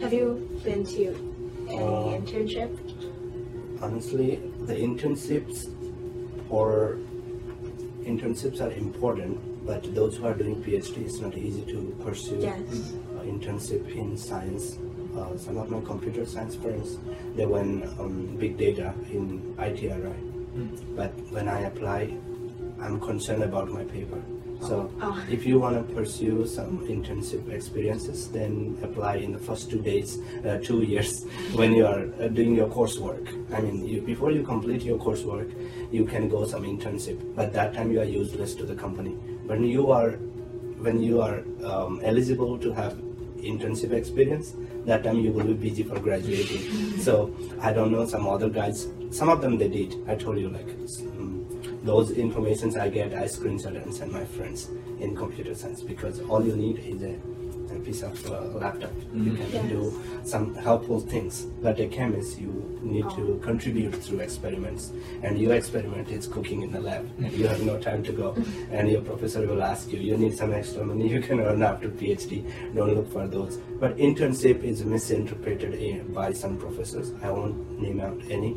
Have you been to any Uh, internship? honestly, the internships or internships are important, but those who are doing PhD, it's not easy to pursue Yes. uh, internship in science. Uh, some of my computer science friends, they went um, big data in ITRI, but when I apply, I'm concerned about my paper. So Oh. if you want to pursue some internship experiences, then apply in the first two days, uh, two years when you are uh, doing your coursework. I mean, you, before you complete your coursework, you can go some internship, but that time you are useless to the company. When you are when you are um, eligible to have internship experience, that time you will be busy for graduating. so I don't know some other guys. Some of them they did. I told you like um, those informations I get, I screenshot and send my friends in computer science because all you need is a, a piece of uh, laptop. You Mhm. can Yes. do some helpful things. But a chemist, you need to Oh. contribute through experiments, and your experiment is cooking in the lab. And you have no time to go, and your professor will ask you, you need some extra money. You can earn after PhD. Don't look for those. But internship is misinterpreted by some professors. I won't name out any,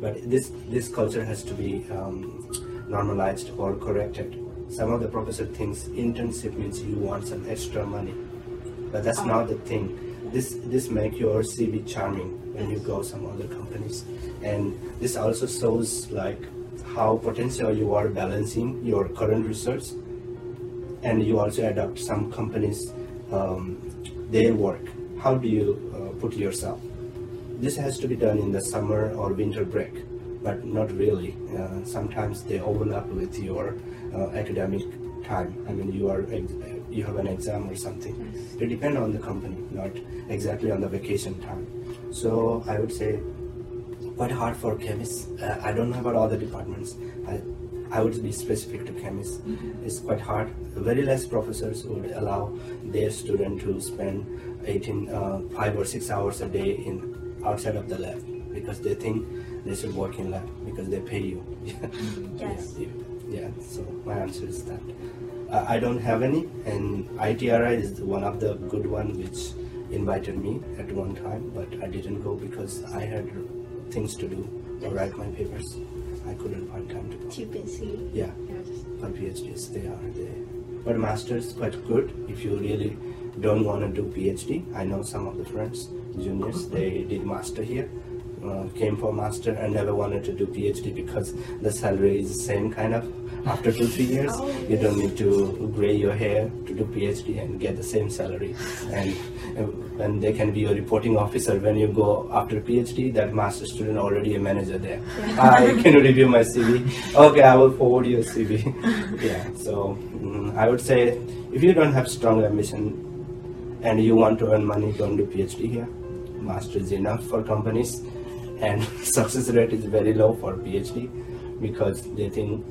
but this this culture has to be um, normalized or corrected. Some of the professor thinks internship means you want some extra money, but that's not the thing. This this make your CV charming when you go some other companies, and this also shows like how potential you are balancing your current research, and you also adopt some companies um, their work. How do you uh, put yourself? This has to be done in the summer or winter break, but not really. Uh, sometimes they overlap with your uh, academic time. I mean, you are you have an exam or something. It depends on the company, not exactly on the vacation time. So I would say quite hard for chemists. Uh, I don't know about all the departments. I, I would be specific to chemists. It's quite hard. Very less professors would allow their student to spend 18, uh, five or six hours a day in outside of the lab because they think they should work in lab because they pay you. Yes. Yeah, yeah, so my answer is that. Uh, I don't have any, and ITRI is one of the good one which invited me at one time, but I didn't go because I had things to do to Yes. write my papers. I couldn't find time to go. Too busy. Yeah, for PhDs they are there. But master's quite good if you really don't want to do PhD. I know some of the friends, juniors, they did master here, uh, came for master and never wanted to do PhD because the salary is the same kind of. After two three years, Oh, you don't need to gray your hair to do PhD and get the same salary. And uh, and they can be a reporting officer when you go after PhD. That master student already a manager there. I can review my CV. Okay, I will forward your CV. yeah. So mm, I would say if you don't have strong ambition and you want to earn money, don't do PhD here. Master is enough for companies, and success rate is very low for PhD because they think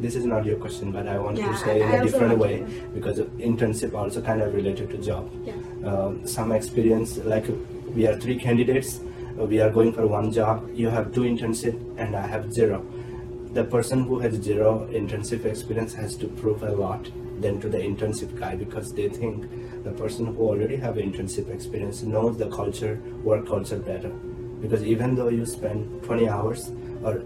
this is not your question, but I want Yeah, to say I- in I a different way to- because internship also kind of related to job. Yeah. Um, some experience like we are three candidates, uh, we are going for one job. You have two internship, and I have zero the person who has zero internship experience has to prove a lot than to the internship guy because they think the person who already have internship experience knows the culture work culture better. Because even though you spend 20 hours or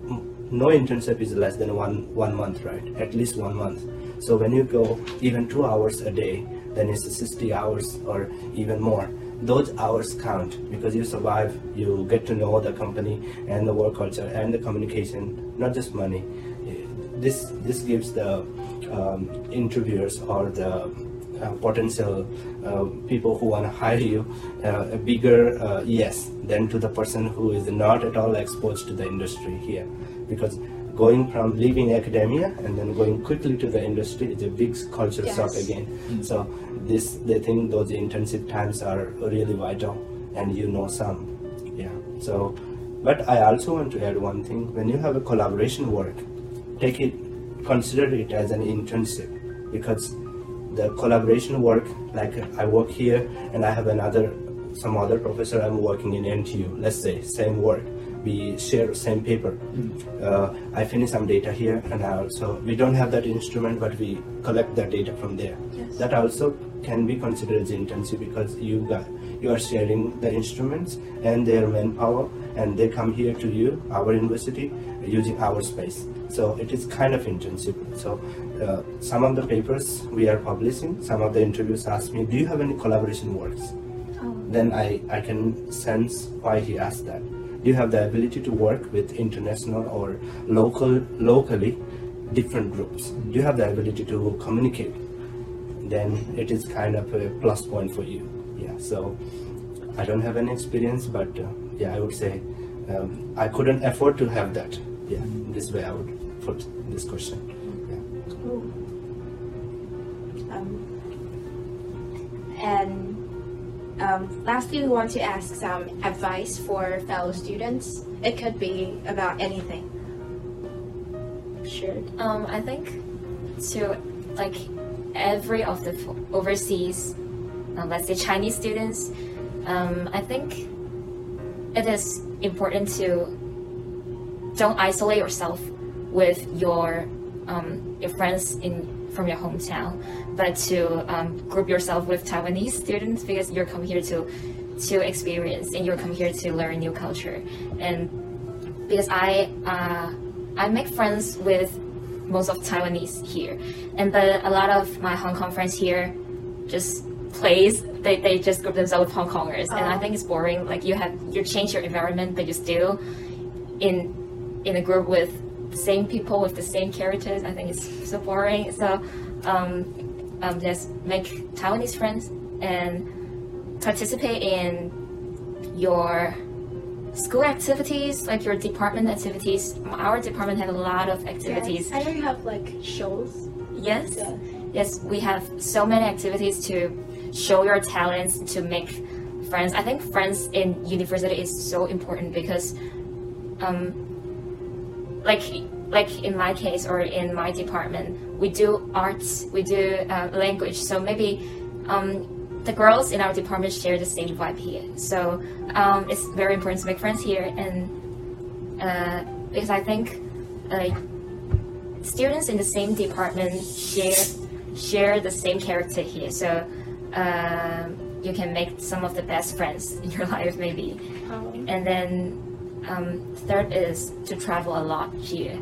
no internship is less than one one month right? At least one month. So when you go even two hours a day then it's 60 hours or even more. Those hours count because you survive you get to know the company and the work culture and the communication not just money this this gives the um, interviewers or the uh, potential uh, people who want to hire you uh, a bigger uh, yes than to the person who is not at all exposed to the industry here. Because going from leaving academia and then going quickly to the industry is a big culture shock Yes. again so this they think those intensive times are really vital and you know some. Yeah. So but i also want to add one thing. When you have a collaboration work take it consider it as an internship because the collaboration work like i work here and i have another some other professor i'm working in ntu let's say same work we share same paper uh, i finish some data here and I also we don't have that instrument but we collect that data from there Yes. that also can be considered as internship because you got you are sharing the instruments and their manpower and they come here to you our university using our space so it is kind of internship so uh, some of the papers we are publishing some of the interviews ask me do you have any collaboration works Oh. then I, I can sense why he asked that. You have the ability to work with international or local locally different groups? You have the ability to communicate? Then it is kind of a plus point for you. Yeah. So I don't have any experience, but uh, yeah, I would say um, I couldn't afford to have that. Yeah. This way I would put this question. Um, lastly, we want to ask some advice for fellow students. It could be about anything. Sure. Um, I think to like every of the overseas, uh, let's say Chinese students, um, I think it is important to don't isolate yourself with your um, your friends in from your hometown, but to um, group yourself with Taiwanese students because you're come here to to experience and you're come here to learn new culture and because I uh, I make friends with most of Taiwanese here, and but a lot of my Hong Kong friends here just plays they, they just group themselves with Hong Kongers, and I Oh. think it's boring. Like you have you change your environment, but you still in in a group with same people with the same characters. I think it's so boring. So um, um, just make Taiwanese friends and participate in your school activities, like your department activities. Our department have a lot of activities. Yes. I know you have like shows. Yes. Yeah. Yes, we have so many activities to show your talents, to make friends. I think friends in university is so important because, um, like, like in my case or in my department, we do arts, we do uh, language. So maybe um, the girls in our department share the same vibe here. So um, it's very important to make friends here, and uh, because I think uh, students in the same department share share the same character here. So um, you can make some of the best friends in your life, maybe. Um, And then um, third is to travel a lot here.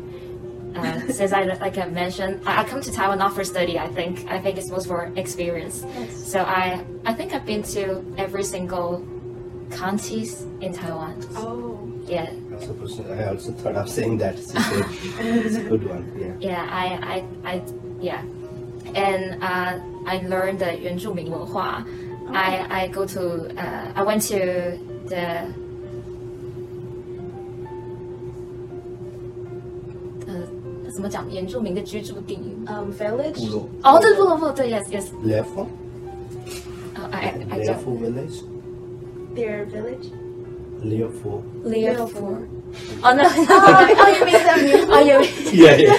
Uh, since I like I mentioned, I, I, come to Taiwan not for study. I think I think it's most for experience. Yes. So I I think I've been to every single counties in Taiwan. Oh. Yeah. I I also thought of saying that. It's a good, it's a good one. Yeah. Yeah. I I, I yeah, and uh, I learned the Yuan Zhu oh. I I go to uh, I went to the 怎么讲原住民的居住地？ Um, village. 部落。哦，对，不不不对，yes yes， Lefo? 呃 I I I don't Lefo village? Their village. Leofo. Leo four. Oh no. oh, oh, you mean them? Oh, you Yeah, yeah.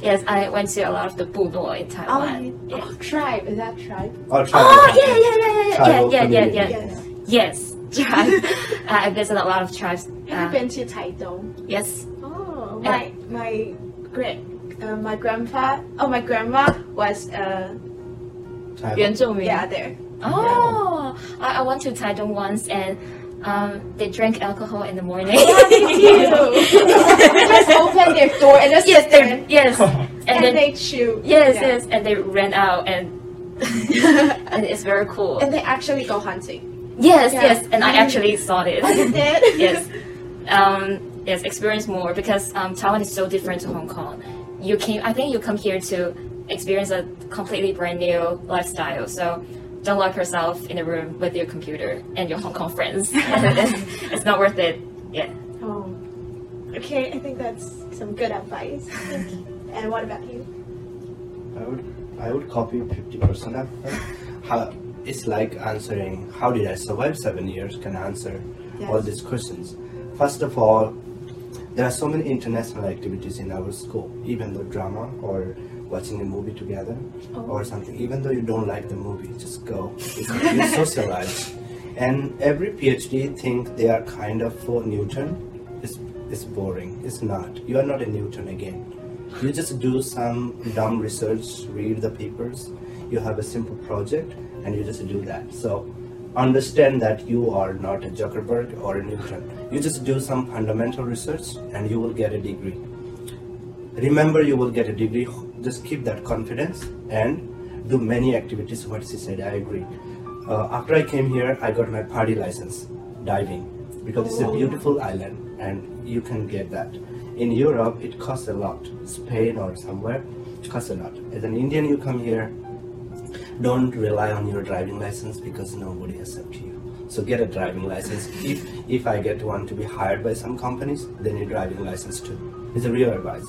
yes, I went to a lot of the 部落 in Oh, Taiwan. you- Yeah. oh, tribe. Is that tribe? Or try Oh yeah, yeah, yeah, yeah, yeah, Tribal yeah, yeah, community. yeah, Yes. Yes, tribe. I visited a lot of tribes. Have you Uh, been to Taidong? yes. my my great uh, my grandpa oh my grandma was uh, Yeah, there. Oh, I, I went to Taichung once and um, they drank alcohol in the morning. Yeah, they just opened their door and just yes, they, yes, and, and then, they chew. Yes, yeah. yes, and they ran out and and it's very cool. And they actually go hunting. Yes, yeah. yes, and I mm. actually saw it. Oh, I did. yes. Um, yes, experience more because um, Taiwan is so different to Hong Kong. You came, I think you come here to experience a completely brand new lifestyle. So don't lock yourself in a room with your computer and your Hong Kong friends. it's, it's not worth it. Yeah. Oh. Okay, I think that's some good advice. and what about you? I would I would copy fifty percent of her. How it's like answering how did I survive seven years can answer all these questions. First of all, there are so many international activities in our school, even though drama or watching a movie together Oh. or something. Even though you don't like the movie, just go. You socialize. And every PhD think they are kind of for Newton. It's, it's boring. It's not. You are not a Newton again. You just do some dumb research, read the papers, you have a simple project and you just do that. So understand that you are not a Zuckerberg or a Newton. You just do some fundamental research and you will get a degree. Remember, you will get a degree. Just keep that confidence and do many activities. What she said, I agree. Uh, after I came here, I got my PADI license, diving, because it's a beautiful island and you can get that. In Europe, it costs a lot. Spain or somewhere, it costs a lot. As an Indian, you come here, don't rely on your driving license because nobody accepts you. So get a driving license. If if I get one to be hired by some companies, then your driving license too. It's a real advice.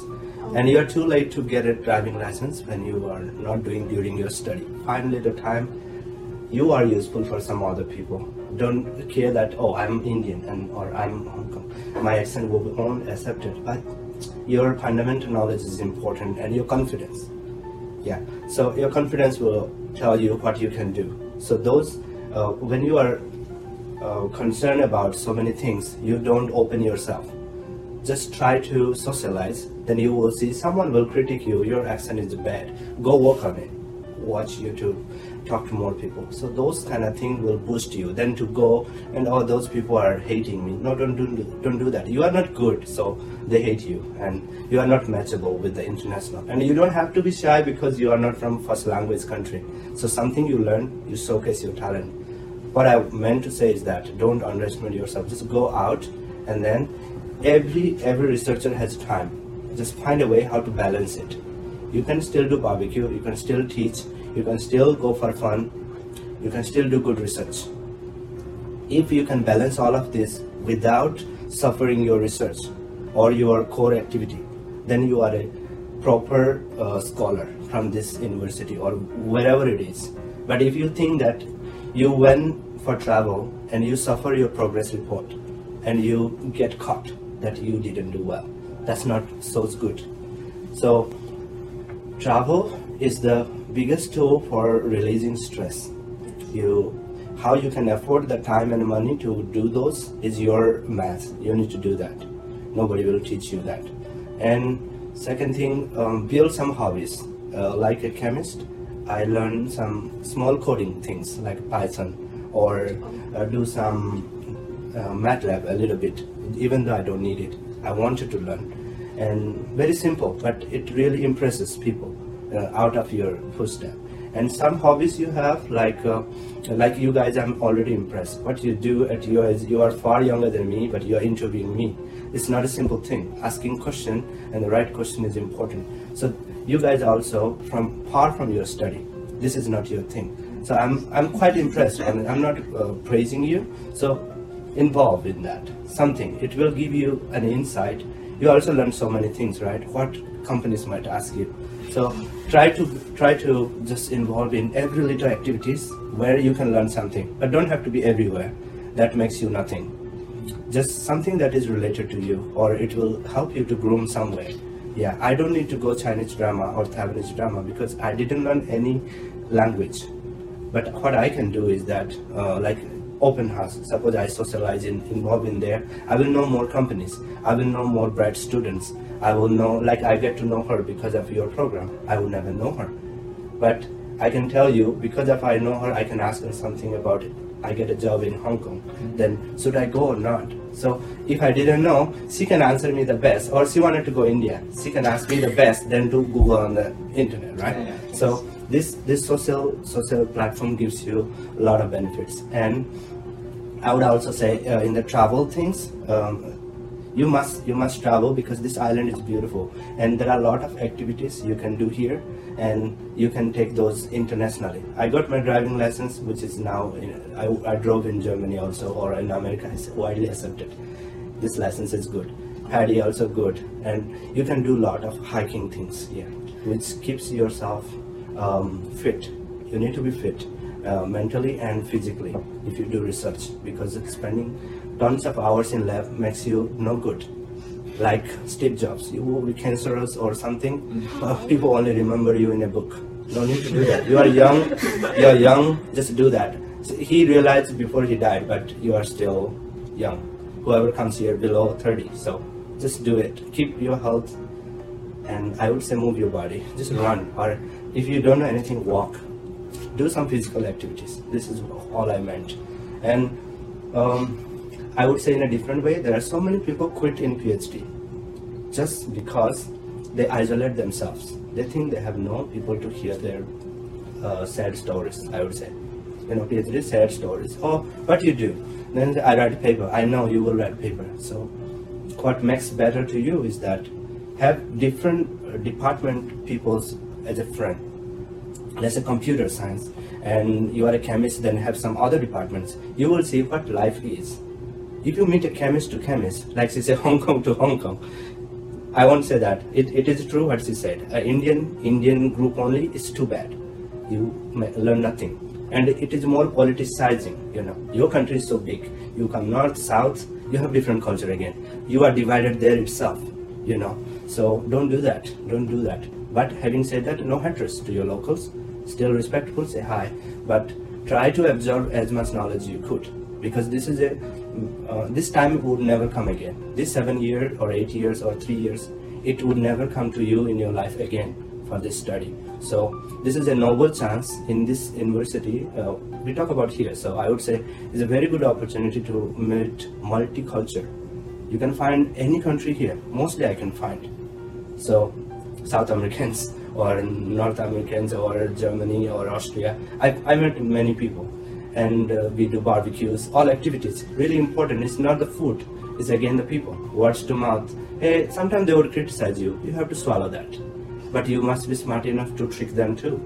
And you're too late to get a driving license when you are not doing during your study. Find little time. You are useful for some other people. Don't care that oh I'm Indian and or I'm Hong Kong. My accent will be accepted, but your fundamental knowledge is important and your confidence. Yeah. So your confidence will tell you what you can do. So those, uh, when you are uh, concerned about so many things, you don't open yourself. Just try to socialize. Then you will see someone will critique you. Your accent is bad. Go work on it. Watch YouTube. Talk to more people. So those kind of things will boost you. Then to go and all oh, those people are hating me. No, don't do don't do that. You are not good, so they hate you, and you are not matchable with the international. And you don't have to be shy because you are not from first language country. So something you learn, you showcase your talent. What I meant to say is that don't underestimate yourself. Just go out, and then every every researcher has time. Just find a way how to balance it. You can still do barbecue. You can still teach you can still go for fun, you can still do good research. If you can balance all of this without suffering your research or your core activity, then you are a proper uh, scholar from this university or wherever it is. But if you think that you went for travel and you suffer your progress report and you get caught that you didn't do well, that's not so good. So travel is the biggest tool for releasing stress. You, how you can afford the time and money to do those is your math. You need to do that. Nobody will teach you that. And second thing, um, build some hobbies. Uh, like a chemist, I learned some small coding things like Python or uh, do some uh, MATLAB a little bit, even though I don't need it. I wanted to learn. And very simple, but it really impresses people out of your footstep. And some hobbies you have like uh, like you guys i'm already impressed. What you do at your age you are far younger than me but you are interviewing me. It's not a simple thing. Asking question and the right question is important. So you guys also from far from your study. This is not your thing. So i'm i'm quite impressed and i'm not uh, praising you. So involved in that something. It will give you an insight. You also learn so many things right? What companies might ask you so try to try to just involve in every little activities where you can learn something, but don't have to be everywhere. That makes you nothing. Just something that is related to you, or it will help you to groom somewhere. Yeah, I don't need to go Chinese drama or Taiwanese drama because I didn't learn any language. But what I can do is that, uh, like open house. Suppose I socialize in, involved in there, I will know more companies. I will know more bright students. I will know, like I get to know her because of your program. I will never know her. But I can tell you, because if I know her, I can ask her something about it. I get a job in Hong Kong, mm-hmm. then should I go or not? So if I didn't know, she can answer me the best. Or she wanted to go India, she can ask me the best, then do Google on the internet, right? Yeah, yeah. So this this social social platform gives you a lot of benefits. And I would also say uh, in the travel things, um, you must you must travel because this island is beautiful. And there are a lot of activities you can do here and you can take those internationally. I got my driving license which is now I, I drove in germany also or in america it's widely accepted. This license is good. PADI also good. And you can do a lot of hiking things here which keeps yourself um, fit. You need to be fit uh, mentally and physically if you do research because spending tons of hours in lab makes you no good. Like Steve Jobs you will be cancerous or something uh, people only remember you in a book. No need to do that. You are young you are young just do that. So he realized before he died but you are still young. Whoever comes here below 30 so just do it. Keep your health and I would say move your body. Just run or if you don't know anything walk do some physical activities. This is all I meant. And um, I would say in a different way, there are so many people quit in PhD just because they isolate themselves. They think they have no people to hear their uh, sad stories, I would say. You know, PhD sad stories. Oh, what you do? Then I write a paper. I know you will write a paper. So what makes better to you is that have different uh, department peoples as a friend. Let's say computer science, and you are a chemist, then have some other departments. You will see what life is. If you meet a chemist to chemist, like she said, Hong Kong to Hong Kong, I won't say that. It, it is true what she said. An Indian Indian group only is too bad. You learn nothing. And it is more politicizing, you know. Your country is so big. You come north, south, you have different culture again. You are divided there itself, you know. So don't do that. Don't do that. But having said that, no haters to your locals. Still respectful, say hi. But try to absorb as much knowledge you could. Because this is a uh, this time would never come again. This seven years or eight years or three years, it would never come to you in your life again for this study. So this is a noble chance in this university. Uh, we talk about here. So I would say it's a very good opportunity to meet multicultural. You can find any country here. Mostly I can find. So South Americans or North Americans or Germany or Austria. I, I met many people and uh, we do barbecues, all activities. Really important. It's not the food. It's again the people. Words to mouth. Hey, sometimes they would criticize you. You have to swallow that. But you must be smart enough to trick them too.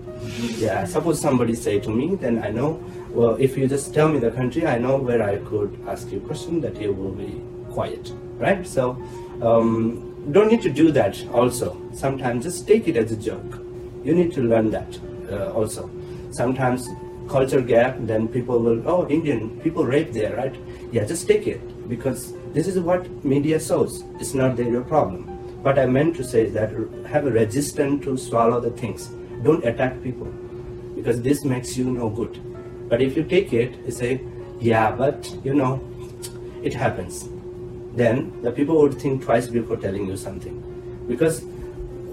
Yeah. Suppose somebody say to me, then I know. Well, if you just tell me the country, I know where I could ask you a question that you will be quiet, right? So, um, don't need to do that. Also, sometimes just take it as a joke. You need to learn that uh, also. Sometimes culture gap, then people will, oh, Indian, people rape there, right? Yeah, just take it because this is what media shows. It's not your problem. What I meant to say is that have a resistance to swallow the things. Don't attack people because this makes you no good. But if you take it, you say, yeah, but you know, it happens. Then the people would think twice before telling you something. Because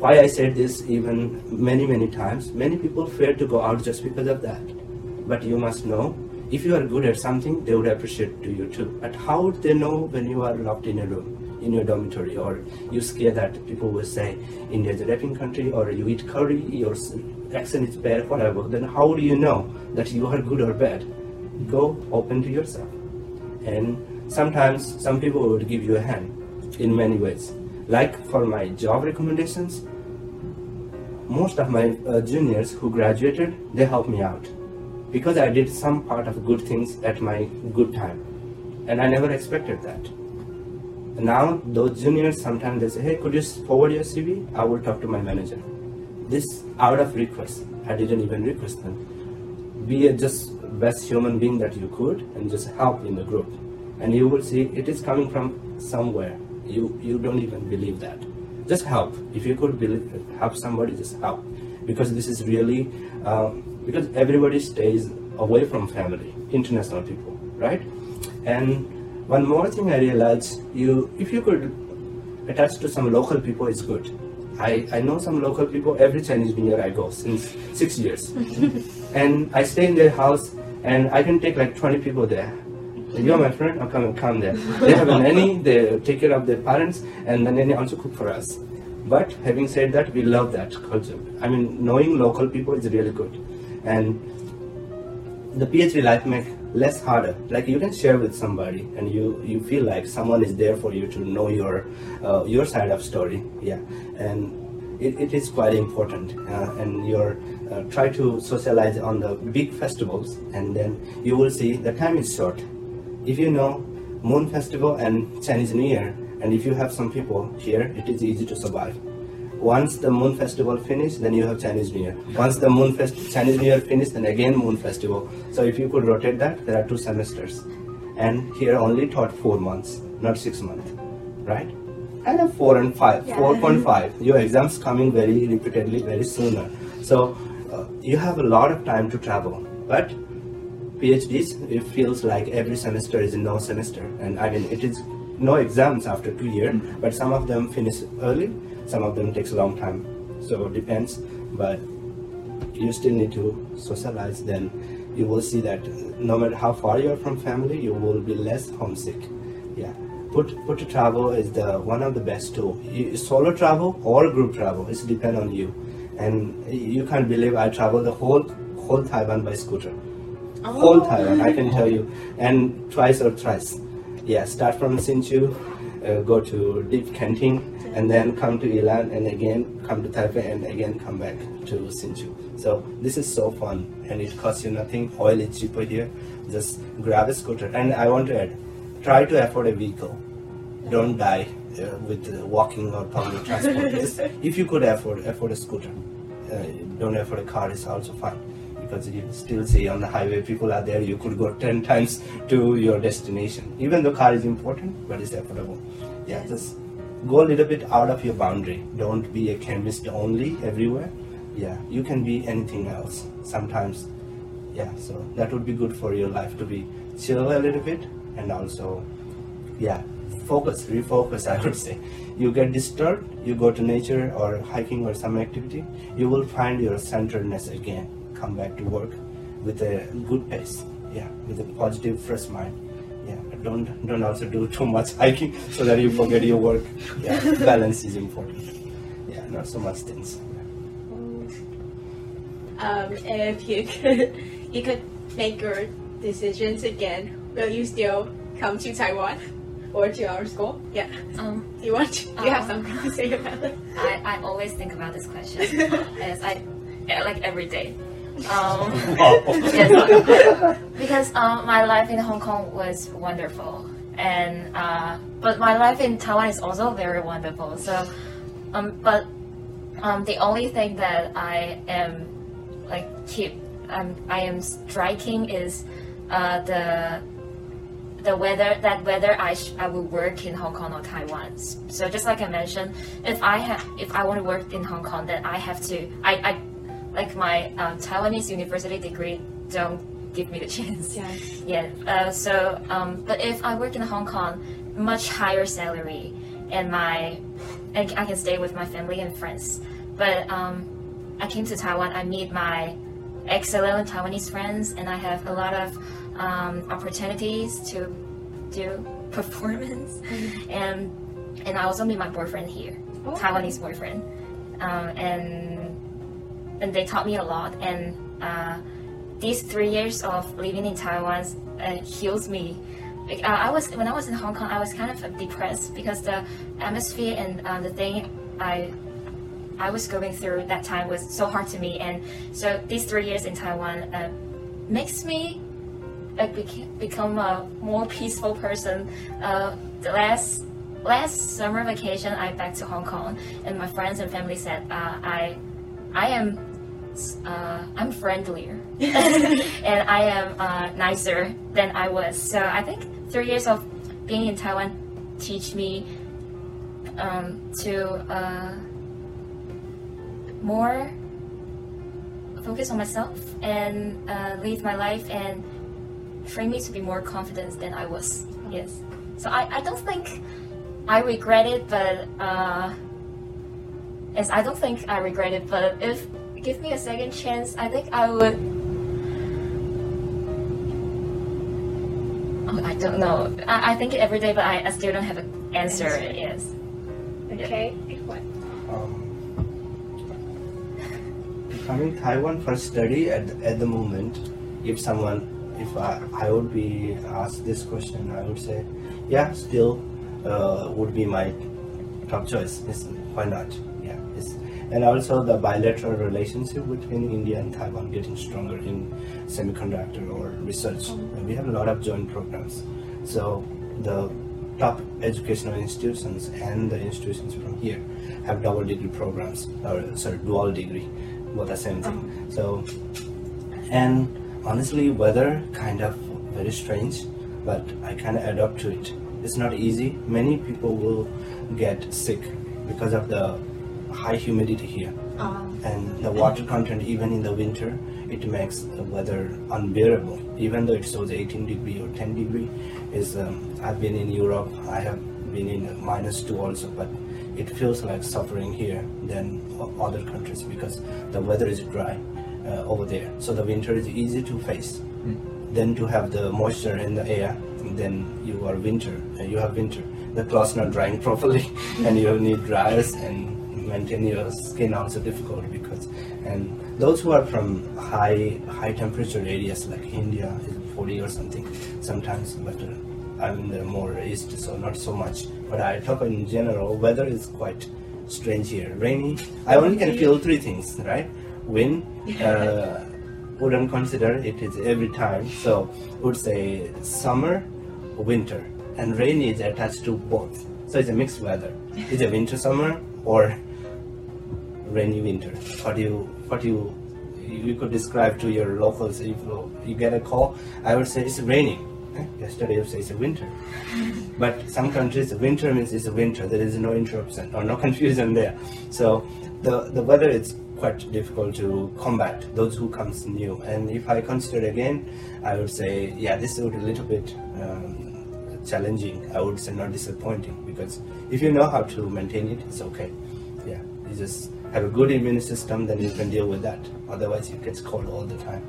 why I said this even many, many times, many people fear to go out just because of that. But you must know, if you are good at something, they would appreciate to you too. But how would they know when you are locked in a room, in your dormitory, or you scare that people will say, India is a raping country, or you eat curry, your accent is bad, whatever, then how do you know that you are good or bad? Go open to yourself. And sometimes some people would give you a hand in many ways. Like for my job recommendations, most of my uh, juniors who graduated, they helped me out because I did some part of good things at my good time. And I never expected that. Now those juniors sometimes they say, hey, could you forward your CV? I will talk to my manager. This out of request. I didn't even request them. Be a just best human being that you could and just help in the group. And you will see it is coming from somewhere. You you don't even believe that. Just help. If you could believe, help somebody, just help. Because this is really um, because everybody stays away from family, international people, right? And one more thing I realized, you if you could attach to some local people, it's good. I, I know some local people, every Chinese New Year I go since six years. and I stay in their house and I can take like 20 people there. You're my friend, I'll come come there. They have a nanny, they take care of their parents, and the nanny also cook for us. But having said that, we love that culture. I mean, knowing local people is really good and the PhD life make less harder. Like you can share with somebody, and you you feel like someone is there for you to know your uh, your side of story. Yeah, and it, it is quite important. Uh, and you're uh, try to socialize on the big festivals, and then you will see the time is short. If you know Moon Festival and Chinese New Year, and if you have some people here, it is easy to survive. Once the Moon Festival finished, then you have Chinese New Year. Once the Moon Fest Chinese New Year finished, then again Moon Festival. So if you could rotate that, there are two semesters. And here only taught four months, not six months, right? And a four and five, yeah. 4.5. Your exams coming very repeatedly, very sooner. So uh, you have a lot of time to travel. But PhDs, it feels like every semester is no semester. And I mean, it is no exams after two years, but some of them finish early some of them takes a long time so it depends but you still need to socialize, then you will see that no matter how far you are from family, you will be less homesick. Yeah. Put put to travel is the one of the best tool. Solo travel or group travel, it's depend on you. And you can't believe I traveled the whole whole Taiwan by scooter. Whole Taiwan, I can tell you, and twice or thrice. Yeah, start from Hsinchu, uh, go to Deep Kenting, and then come to Ilan, and again come to Taipei, and again come back to Hsinchu. So this is so fun, and it costs you nothing. Oil is cheaper here. Just grab a scooter, and I want to add, try to afford a vehicle. Don't die uh, with uh, walking or public transport. If you could afford afford a scooter, uh, don't afford a car is also fine because you still see on the highway. People are there. You could go 10 times to your destination. Even though car is important but it's affordable. Yeah just go a little bit out of your boundary. Don't be a chemist only everywhere. Yeah you can be anything else sometimes. Yeah so that would be good for your life to be chill a little bit and also yeah focus refocus i would say. You get disturbed you go to nature or hiking or some activity you will find your centeredness again come back to work with a good pace yeah with a positive fresh mind yeah don't don't also do too much hiking so that you forget your work yeah balance is important yeah not so much things Um, if you could, you could make your decisions again. Will you still come to Taiwan or to our school? Yeah. Um, Do you want? To, do you have Uh, something to say about it? I, I always think about this question. yes, I yeah, like every day. Um, yes, because um, my life in Hong Kong was wonderful, and uh, but my life in Taiwan is also very wonderful. So, um, but um, the only thing that I am like keep um, I am striking is uh, the the weather that whether I sh- I will work in Hong Kong or Taiwan. So just like I mentioned, if I have if I want to work in Hong Kong, then I have to I, I like my um, Taiwanese university degree don't give me the chance. Yeah. Yeah. Uh, so, um, but if I work in Hong Kong, much higher salary, and my, and I can stay with my family and friends. But um, I came to Taiwan. I meet my excellent Taiwanese friends, and I have a lot of um, opportunities to do performance, and and I also meet my boyfriend here, Oh. Taiwanese boyfriend, um, and and they taught me a lot. And uh, these three years of living in Taiwan uh, heals me. Like, uh, I was when I was in Hong Kong, I was kind of depressed because the atmosphere and uh, the thing I I was going through that time was so hard to me. And so these three years in Taiwan uh, makes me like become a more peaceful person. Uh, the last last summer vacation, I back to Hong Kong, and my friends and family said uh, I I am uh, I'm friendlier and I am uh, nicer than I was. So I think three years of being in Taiwan teach me um, to uh, more focus on myself and uh, live my life and train me to be more confident than I was. Yes. So I, I don't think I regret it, but uh, yes, I don't think I regret it. But if give me a second chance, I think I would. Oh, I don't know. I, I think it every day, but I, I still don't have an answer. Answer. Yes. Okay. If what? um, coming Taiwan for study at, at the moment, if someone, if I, I would be asked this question, I would say, yeah, still uh, would be my top choice. Why not? And also the bilateral relationship between India and Taiwan getting stronger in semiconductor or research. And we have a lot of joint programs. So the top educational institutions and the institutions from here have double degree programs or sorry dual degree both the same thing um. so and honestly weather kind of very strange but i kind of adapt to it it's not easy many people will get sick because of the high humidity here Um, and the water content even in the winter it makes the weather unbearable even though it shows 18 degree or 10 degree is um, i've been in europe i have been in minus 2 also but it feels like suffering here than other countries because the weather is dry uh, over there. So the winter is easy to face. Then to have the moisture in the air, then you are winter. Uh, you have winter. The clothes not drying properly, and you need dryers and maintain your skin also difficult because and those who are from high high temperature areas like India is 40 or something sometimes, but uh, I'm in the more east, so not so much. But I talk in general, weather is quite strange here. Rainy. I only can feel three things, right? Wind. Uh, wouldn't consider it is every time. So would say summer, winter, and rain is attached to both. So it's a mixed weather. It's a winter summer or rainy winter. What do you what do you you could describe to your locals if you get a call? I would say it's raining. Eh, Yesterday you say it's a winter. But some countries winter means it's a winter. There is no interruption or no confusion there. So the the weather is quite difficult to combat those who comes new. And if I consider again, I would say yeah, this is a little bit. Um, challenging i would say not disappointing because if you know how to maintain it it's okay you just have a good immune system then you can deal with that otherwise you get cold all the time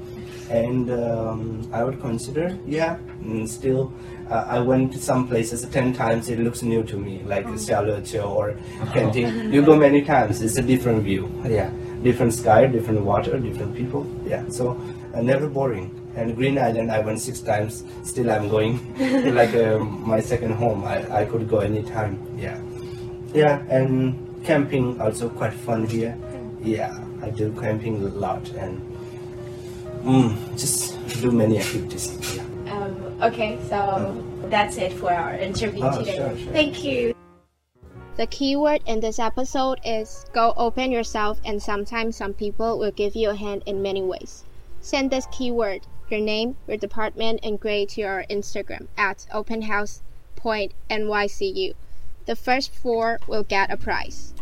and um, i would consider yeah mm, still uh, i went to some places 10 times it looks new to me like Xiaoliuqiu or Kenting. you go many times it's a different view yeah different sky different water different people yeah so uh, never boring and Green Island, I went six times. Still, I'm going like uh, my second home. I, I could go anytime. Yeah, yeah, and camping also quite fun here. Yeah, I do camping a lot and mm, just do many activities. Yeah. Um, okay, so that's it for our interview Oh, today. sure, sure. Thank you. The keyword in this episode is go open yourself, and sometimes some people will give you a hand in many ways. Send this keyword, your name, your department, and grade to our Instagram at openhouse.nycu. The first four will get a prize.